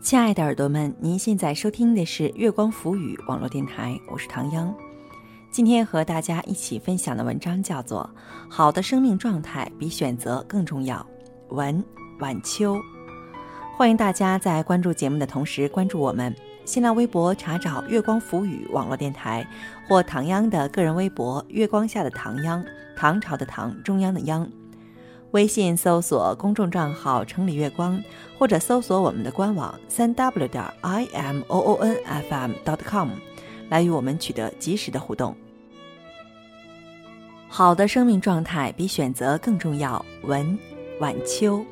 亲爱的耳朵们，您现在收听的是月光浮语网络电台，我是唐央。今天和大家一起分享的文章叫做《好的生命状态比选择更重要》，文晚秋。欢迎大家在关注节目的同时关注我们新浪微博，查找“月光浮语网络电台”或唐央的个人微博“月光下的唐央”，唐朝的唐，中央的央。微信搜索公众账号“城里月光”，或者搜索我们的官网三 w 点 i m o o n f m dot com，来与我们取得及时的互动。好的生命状态比选择更重要。文晚秋。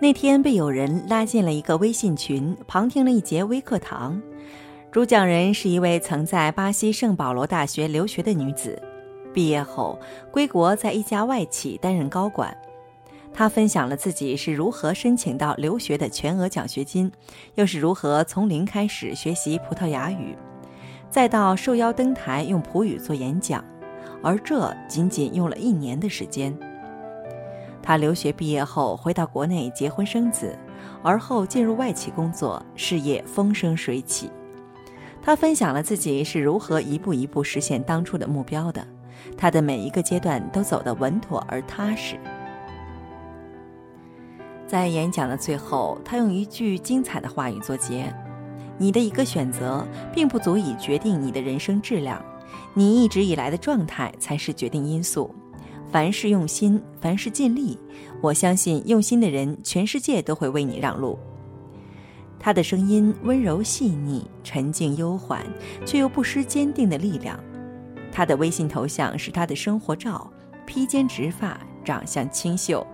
那天被有人拉进了一个微信群，旁听了一节微课堂。主讲人是一位曾在巴西圣保罗大学留学的女子，毕业后归国，在一家外企担任高管。她分享了自己是如何申请到留学的全额奖学金，又是如何从零开始学习葡萄牙语，再到受邀登台用葡语做演讲，而这仅仅用了一年的时间。她留学毕业后回到国内结婚生子，而后进入外企工作，事业风生水起。他分享了自己是如何一步一步实现当初的目标的，他的每一个阶段都走得稳妥而踏实。在演讲的最后，他用一句精彩的话语作结：“你的一个选择，并不足以决定你的人生质量，你一直以来的状态才是决定因素。凡事用心，凡事尽力，我相信用心的人，全世界都会为你让路。”他的声音温柔细腻、沉静悠缓，却又不失坚定的力量。他的微信头像是他的生活照，披肩直发，长相清秀。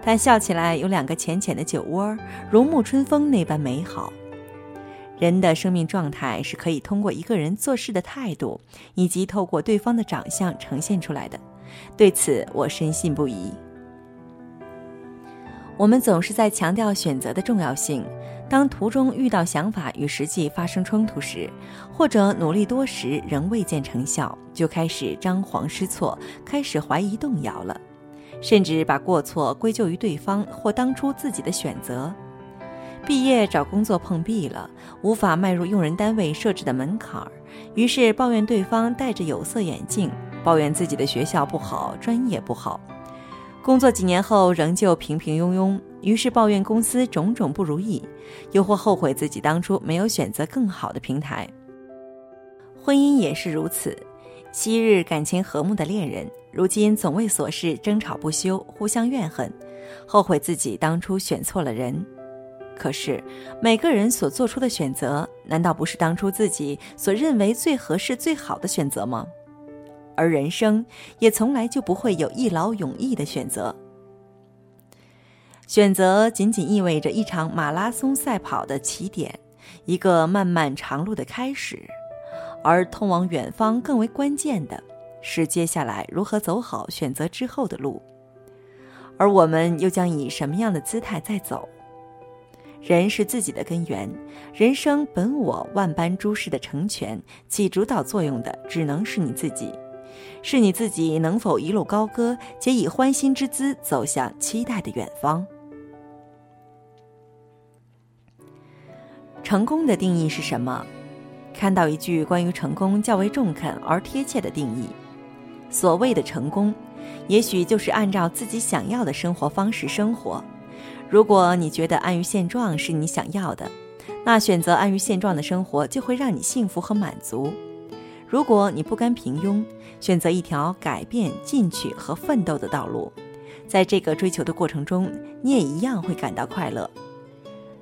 他笑起来有两个浅浅的酒窝，如沐春风那般美好。人的生命状态是可以通过一个人做事的态度，以及透过对方的长相呈现出来的。对此，我深信不疑。我们总是在强调选择的重要性。当途中遇到想法与实际发生冲突时，或者努力多时仍未见成效，就开始张皇失措，开始怀疑动摇了，甚至把过错归咎于对方或当初自己的选择。毕业找工作碰壁了，无法迈入用人单位设置的门槛儿，于是抱怨对方戴着有色眼镜，抱怨自己的学校不好，专业不好。工作几年后仍旧平平庸庸，于是抱怨公司种种不如意，又或后悔自己当初没有选择更好的平台。婚姻也是如此，昔日感情和睦的恋人，如今总为琐事争吵不休，互相怨恨，后悔自己当初选错了人。可是每个人所做出的选择，难道不是当初自己所认为最合适、最好的选择吗？而人生也从来就不会有一劳永逸的选择。选择仅仅意味着一场马拉松赛跑的起点，一个漫漫长路的开始。而通往远方更为关键的是，接下来如何走好选择之后的路。而我们又将以什么样的姿态在走？人是自己的根源，人生本我万般诸事的成全，起主导作用的只能是你自己。是你自己能否一路高歌，且以欢欣之姿走向期待的远方？成功的定义是什么？看到一句关于成功较为中肯而贴切的定义：所谓的成功，也许就是按照自己想要的生活方式生活。如果你觉得安于现状是你想要的，那选择安于现状的生活就会让你幸福和满足。如果你不甘平庸，选择一条改变、进取和奋斗的道路，在这个追求的过程中，你也一样会感到快乐。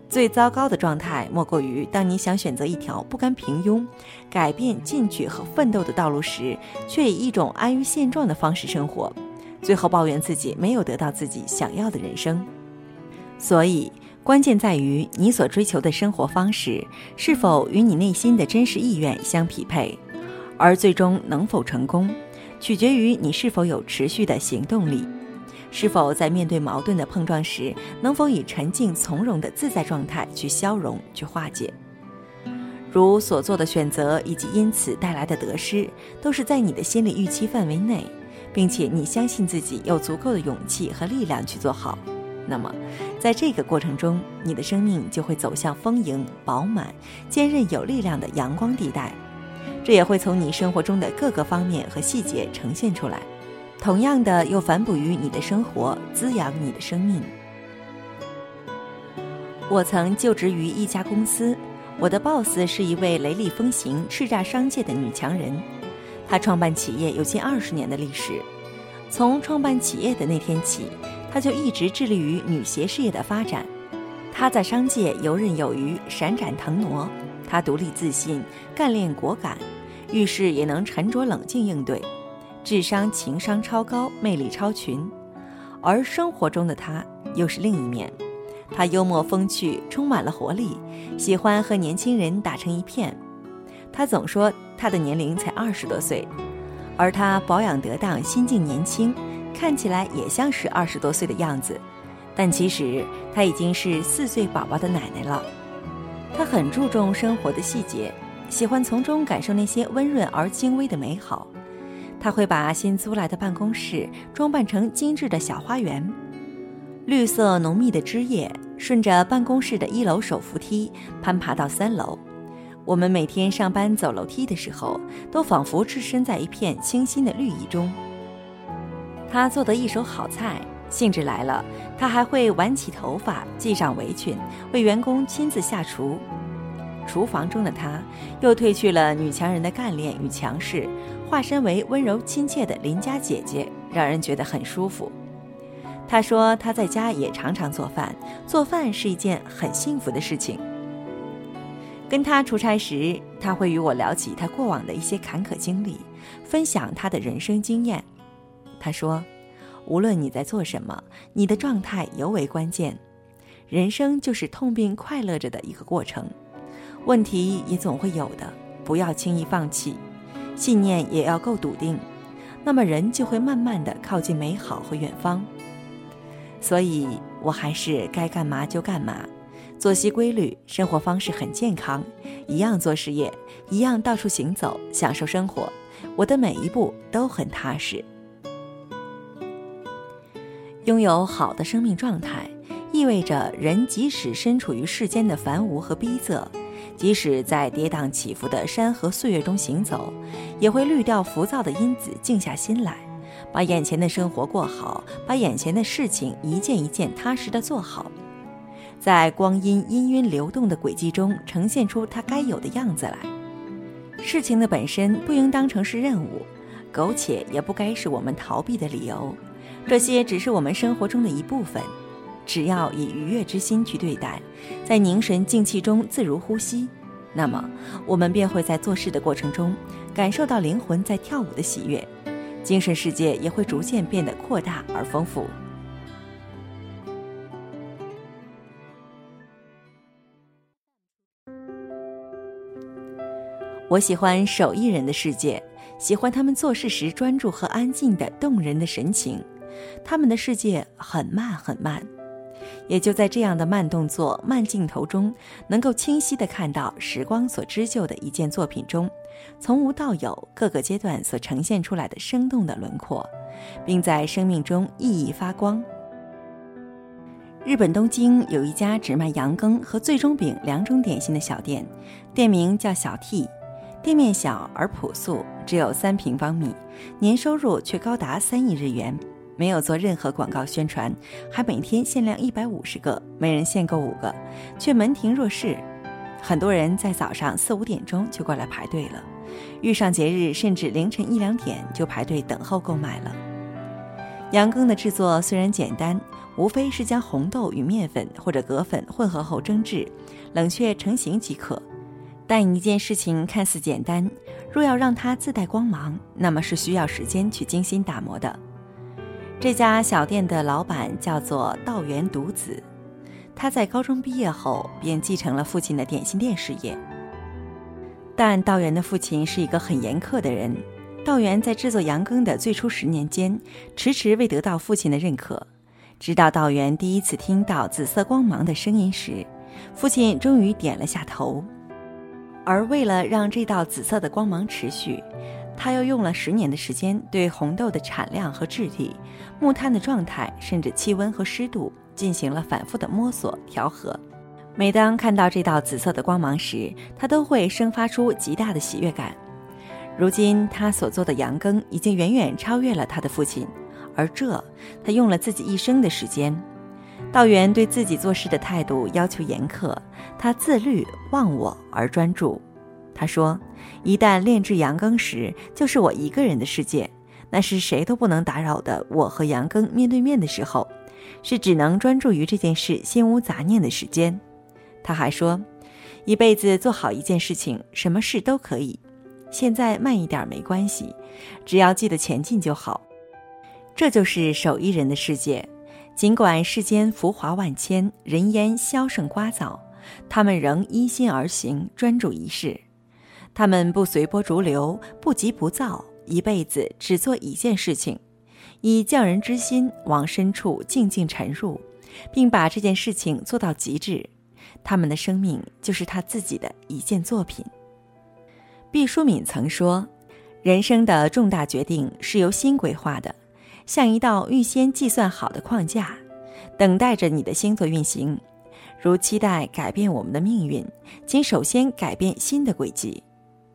最糟糕的状态莫过于，当你想选择一条不甘平庸、改变、进取和奋斗的道路时，却以一种安于现状的方式生活，最后抱怨自己没有得到自己想要的人生。所以，关键在于你所追求的生活方式是否与你内心的真实意愿相匹配。而最终能否成功，取决于你是否有持续的行动力，是否在面对矛盾的碰撞时，能否以沉静从容的自在状态去消融、去化解。如所做的选择以及因此带来的得失，都是在你的心理预期范围内，并且你相信自己有足够的勇气和力量去做好。那么，在这个过程中，你的生命就会走向丰盈、饱满、坚韧、有力量的阳光地带。这也会从你生活中的各个方面和细节呈现出来，同样的又反哺于你的生活，滋养你的生命。我曾就职于一家公司，我的 boss 是一位雷厉风行、叱咤商界的女强人。她创办企业有近二十年的历史，从创办企业的那天起。她就一直致力于女鞋事业的发展，她在商界游刃有余，闪展腾挪。他独立自信，干练果敢，遇事也能沉着冷静应对，智商情商超高，魅力超群。而生活中的他又是另一面，他幽默风趣，充满了活力，喜欢和年轻人打成一片。他总说他的年龄才二十多岁，而他保养得当，心境年轻。看起来也像是二十多岁的样子，但其实她已经是四岁宝宝的奶奶了。他很注重生活的细节，喜欢从中感受那些温润而精微的美好。他会把新租来的办公室装扮成精致的小花园，绿色浓密的枝叶顺着办公室的一楼手扶梯攀爬到三楼。我们每天上班走楼梯的时候，都仿佛置身在一片清新的绿意中。他做得一手好菜，兴致来了，他还会挽起头发，系上围裙，为员工亲自下厨。厨房中的他，又褪去了女强人的干练与强势，化身为温柔亲切的邻家姐姐，让人觉得很舒服。他说他在家也常常做饭，做饭是一件很幸福的事情。跟他出差时，他会与我聊起他过往的一些坎坷经历，分享他的人生经验。他说：“无论你在做什么，你的状态尤为关键。人生就是痛并快乐着的一个过程，问题也总会有的，不要轻易放弃，信念也要够笃定，那么人就会慢慢的靠近美好和远方。所以，我还是该干嘛就干嘛，作息规律，生活方式很健康，一样做事业，一样到处行走，享受生活，我的每一步都很踏实。”拥有好的生命状态，意味着人即使身处于世间的繁芜和逼仄，即使在跌宕起伏的山河岁月中行走，也会滤掉浮躁的因子，静下心来，把眼前的生活过好，把眼前的事情一件一件踏实的做好，在光阴氤氲流动的轨迹中，呈现出它该有的样子来。事情的本身不应当成是任务，苟且也不该是我们逃避的理由。这些只是我们生活中的一部分，只要以愉悦之心去对待，在凝神静气中自如呼吸，那么我们便会在做事的过程中感受到灵魂在跳舞的喜悦，精神世界也会逐渐变得扩大而丰富。我喜欢手艺人的世界，喜欢他们做事时专注和安静的动人的神情。他们的世界很慢很慢，也就在这样的慢动作、慢镜头中，能够清晰地看到时光所织就的一件作品中，从无到有各个阶段所呈现出来的生动的轮廓，并在生命中熠熠发光。日本东京有一家只卖羊羹和最终饼两种点心的小店，店名叫小 T，店面小而朴素，只有三平方米，年收入却高达三亿日元。没有做任何广告宣传，还每天限量一百五十个，每人限购五个，却门庭若市。很多人在早上四五点钟就过来排队了，遇上节日甚至凌晨一两点就排队等候购买了。羊羹的制作虽然简单，无非是将红豆与面粉或者葛粉混合后蒸制，冷却成型即可。但一件事情看似简单，若要让它自带光芒，那么是需要时间去精心打磨的。这家小店的老板叫做道元独子，他在高中毕业后便继承了父亲的点心店事业。但道元的父亲是一个很严苛的人，道元在制作羊羹的最初十年间，迟迟未得到父亲的认可。直到道元第一次听到紫色光芒的声音时，父亲终于点了下头。而为了让这道紫色的光芒持续，他又用了十年的时间对红豆的产量和质地、木炭的状态，甚至气温和湿度进行了反复的摸索调和。每当看到这道紫色的光芒时，他都会生发出极大的喜悦感。如今，他所做的羊羹已经远远超越了他的父亲，而这他用了自己一生的时间。道元对自己做事的态度要求严苛，他自律、忘我而专注。他说：“一旦炼制羊羹时，就是我一个人的世界，那是谁都不能打扰的。我和羊羹面对面的时候，是只能专注于这件事、心无杂念的时间。”他还说：“一辈子做好一件事情，什么事都可以。现在慢一点没关系，只要记得前进就好。”这就是手艺人的世界。尽管世间浮华万千，人烟消盛聒噪，他们仍依心而行，专注一事。他们不随波逐流，不急不躁，一辈子只做一件事情，以匠人之心往深处静静沉入，并把这件事情做到极致。他们的生命就是他自己的一件作品。毕淑敏曾说：“人生的重大决定是由心规划的。”像一道预先计算好的框架，等待着你的星座运行。如期待改变我们的命运，请首先改变心的轨迹。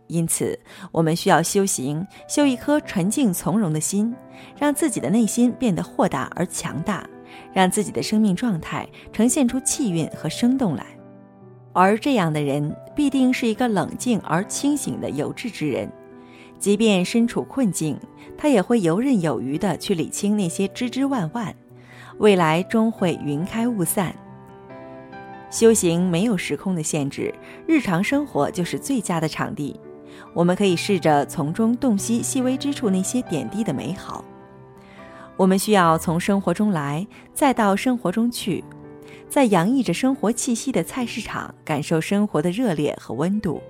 因此，我们需要修行，修一颗纯净从容的心，让自己的内心变得豁达而强大，让自己的生命状态呈现出气韵和生动来。而这样的人，必定是一个冷静而清醒的有志之人。即便身处困境，他也会游刃有余地去理清那些枝枝万万，未来终会云开雾散。修行没有时空的限制，日常生活就是最佳的场地。我们可以试着从中洞悉细微之处那些点滴的美好。我们需要从生活中来，再到生活中去，在洋溢着生活气息的菜市场，感受生活的热烈和温度。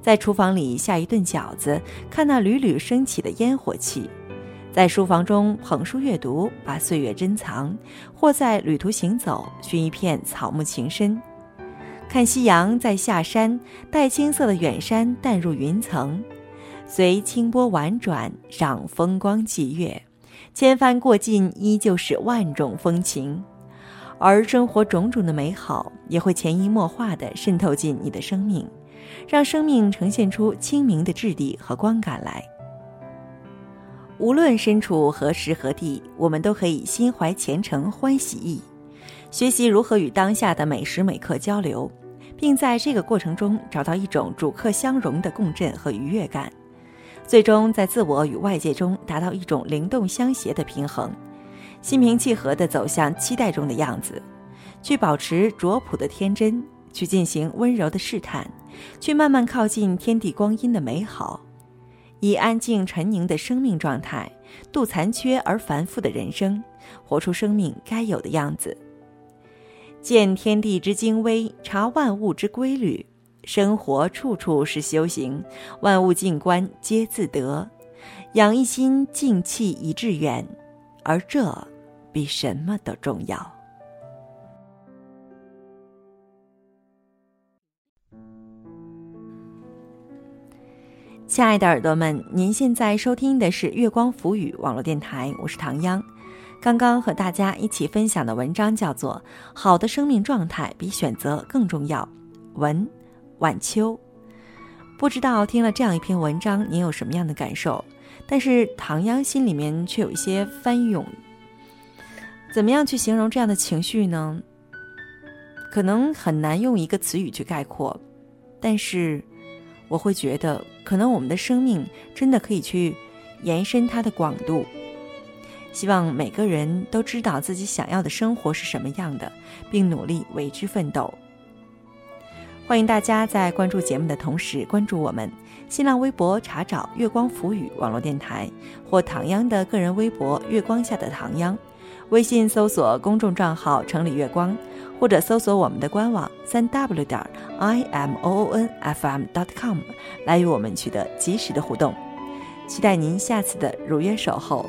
在厨房里下一顿饺子，看那缕缕升起的烟火气；在书房中捧书阅读，把岁月珍藏；或在旅途行走，寻一片草木情深，看夕阳在下山，带青色的远山淡入云层，随清波婉转，赏风光霁月，千帆过尽，依旧是万种风情。而生活种种的美好，也会潜移默化地渗透进你的生命。让生命呈现出清明的质地和光感来。无论身处何时何地，我们都可以心怀虔诚、欢喜意，学习如何与当下的每时每刻交流，并在这个过程中找到一种主客相融的共振和愉悦感，最终在自我与外界中达到一种灵动相协的平衡，心平气和地走向期待中的样子，去保持拙朴的天真。去进行温柔的试探，去慢慢靠近天地光阴的美好，以安静沉凝的生命状态度残缺而繁复的人生，活出生命该有的样子。见天地之精微，察万物之规律，生活处处是修行，万物静观皆自得。养一心静气以致远，而这比什么都重要。亲爱的耳朵们，您现在收听的是月光浮语网络电台，我是唐央。刚刚和大家一起分享的文章叫做《好的生命状态比选择更重要》，文晚秋。不知道听了这样一篇文章，您有什么样的感受？但是唐央心里面却有一些翻涌。怎么样去形容这样的情绪呢？可能很难用一个词语去概括，但是。我会觉得，可能我们的生命真的可以去延伸它的广度。希望每个人都知道自己想要的生活是什么样的，并努力为之奋斗。欢迎大家在关注节目的同时，关注我们新浪微博，查找“月光浮语”网络电台，或唐央的个人微博“月光下的唐央”，微信搜索公众账号“城里月光”。或者搜索我们的官网三 w 点 i m o o n f m dot com 来与我们取得及时的互动，期待您下次的如约守候。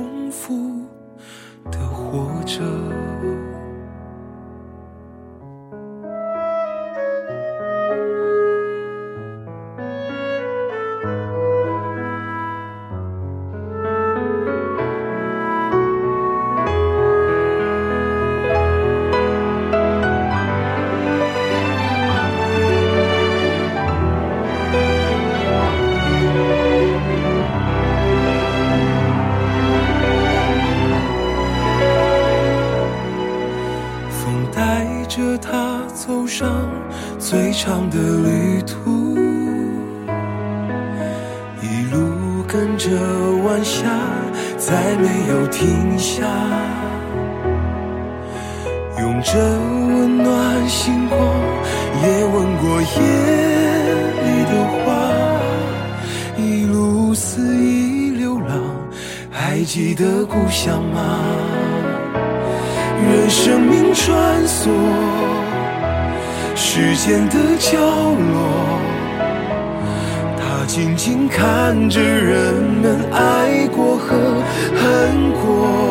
下，用着温暖星光，也吻过夜里的花，一路肆意流浪，还记得故乡吗？任生命穿梭时间的角落，他静静看着人们爱过和恨过，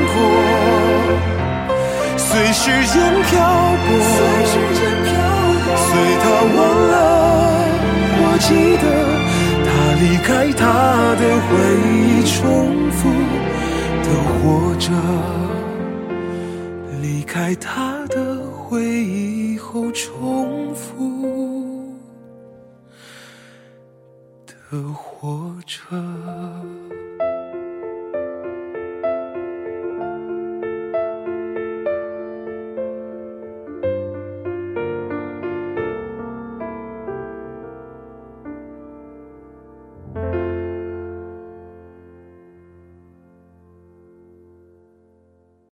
随时间漂泊，随他忘了，我记得他离开他的回忆，重复的活着。离开他的回忆后，重复的活着。